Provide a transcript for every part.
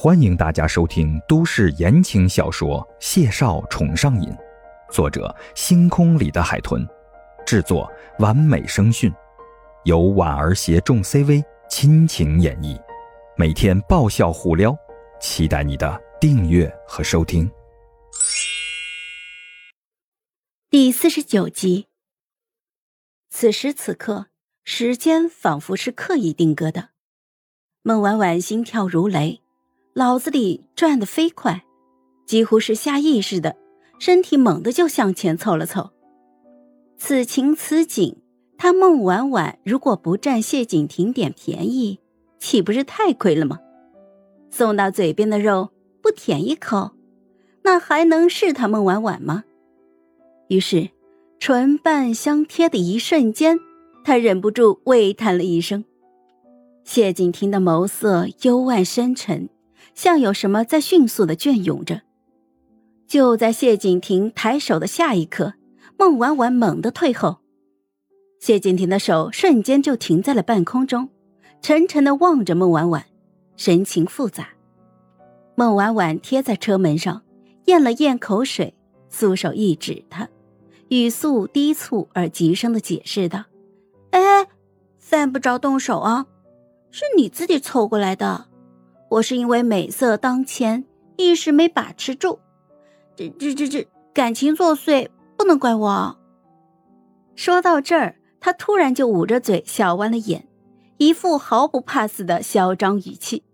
欢迎大家收听都市言情小说《谢少宠上瘾》，作者：星空里的海豚，制作：完美声讯，由婉儿携众 CV 亲情演绎，每天爆笑互撩，期待你的订阅和收听。第四十九集。此时此刻，时间仿佛是刻意定格的，孟婉婉心跳如雷。脑子里转得飞快，几乎是下意识的，身体猛地就向前凑了凑。此情此景，他孟婉婉如果不占谢景亭点便宜，岂不是太亏了吗？送到嘴边的肉不舔一口，那还能是他孟婉婉吗？于是，唇瓣相贴的一瞬间，他忍不住喟叹了一声。谢景亭的眸色幽暗深沉。像有什么在迅速的隽涌着。就在谢景亭抬手的下一刻，孟婉婉猛地退后，谢景亭的手瞬间就停在了半空中，沉沉的望着孟婉婉，神情复杂。孟婉婉贴在车门上，咽了咽口水，素手一指他，语速低促而急声的解释道：“哎，犯不着动手啊，是你自己凑过来的。”我是因为美色当前，一时没把持住，这这这这感情作祟，不能怪我。说到这儿，他突然就捂着嘴笑弯了眼，一副毫不怕死的嚣张语气。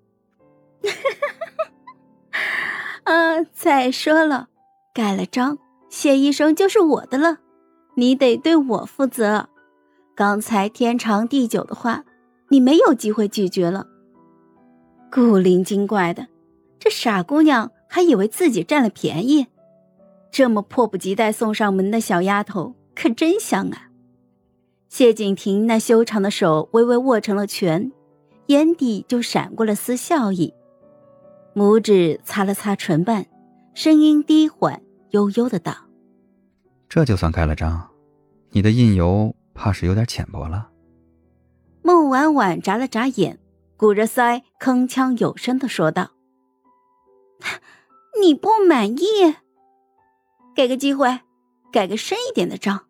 啊，再说了，盖了章，谢医生就是我的了，你得对我负责。刚才天长地久的话，你没有机会拒绝了。古灵精怪的，这傻姑娘还以为自己占了便宜，这么迫不及待送上门的小丫头可真香啊！谢景亭那修长的手微微握成了拳，眼底就闪过了丝笑意，拇指擦了擦唇瓣，声音低缓悠悠的道：“这就算盖了章，你的印油怕是有点浅薄了。”孟婉婉眨了眨眼。鼓着腮，铿锵有声的说道：“你不满意？给个机会，改个深一点的章。”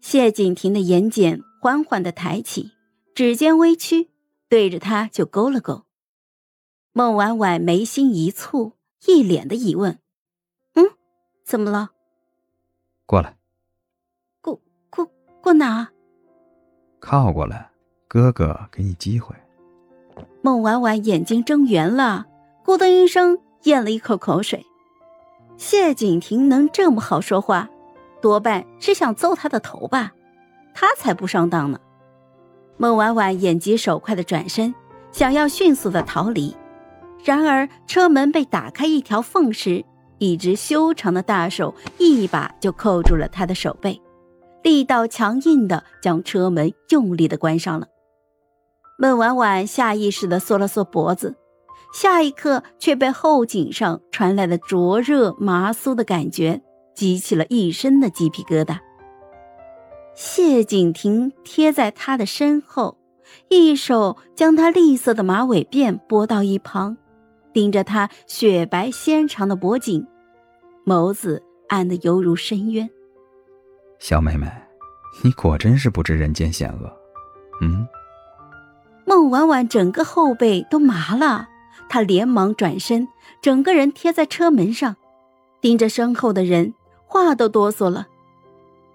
谢景亭的眼睑缓缓的抬起，指尖微曲，对着他就勾了勾。孟婉婉眉心一蹙，一脸的疑问：“嗯，怎么了？”过来。过过过哪？靠过来，哥哥给你机会。孟婉婉眼睛睁圆了，咕噔一声咽了一口口水。谢景亭能这么好说话，多半是想揍他的头吧？他才不上当呢！孟婉婉眼疾手快的转身，想要迅速的逃离，然而车门被打开一条缝时，一只修长的大手一把就扣住了他的手背，力道强硬的将车门用力的关上了。孟婉婉下意识地缩了缩脖子，下一刻却被后颈上传来的灼热麻酥的感觉激起了一身的鸡皮疙瘩。谢景亭贴在他的身后，一手将他栗色的马尾辫拨到一旁，盯着他雪白纤长的脖颈，眸子暗得犹如深渊。小妹妹，你果真是不知人间险恶，嗯。婉婉整个后背都麻了，她连忙转身，整个人贴在车门上，盯着身后的人，话都哆嗦了：“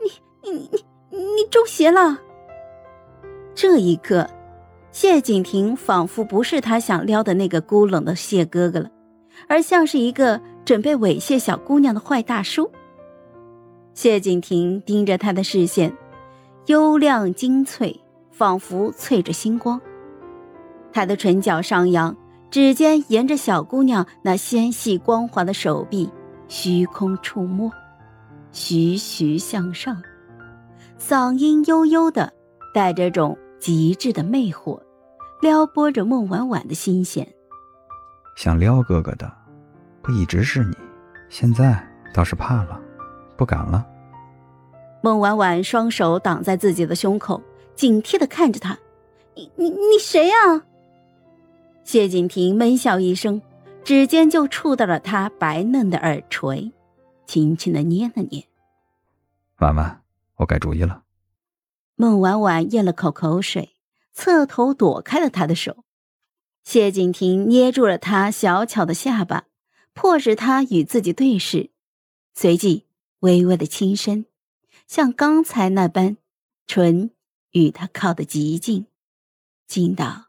你、你、你、你中邪了！”这一刻，谢景亭仿佛不是他想撩的那个孤冷的谢哥哥了，而像是一个准备猥亵小姑娘的坏大叔。谢景亭盯着他的视线，幽亮精粹，仿佛淬着星光。他的唇角上扬，指尖沿着小姑娘那纤细光滑的手臂虚空触摸，徐徐向上，嗓音悠悠的，带着种极致的魅惑，撩拨着孟婉婉的心弦。想撩哥哥的，不一直是你，现在倒是怕了，不敢了。孟婉婉双手挡在自己的胸口，警惕的看着他：“你你你谁呀？”谢景亭闷笑一声，指尖就触到了他白嫩的耳垂，轻轻的捏了捏。婉婉，我改主意了。孟婉婉咽了口口水，侧头躲开了他的手。谢景亭捏住了她小巧的下巴，迫使她与自己对视，随即微微的轻声，像刚才那般，唇与他靠得极近，近到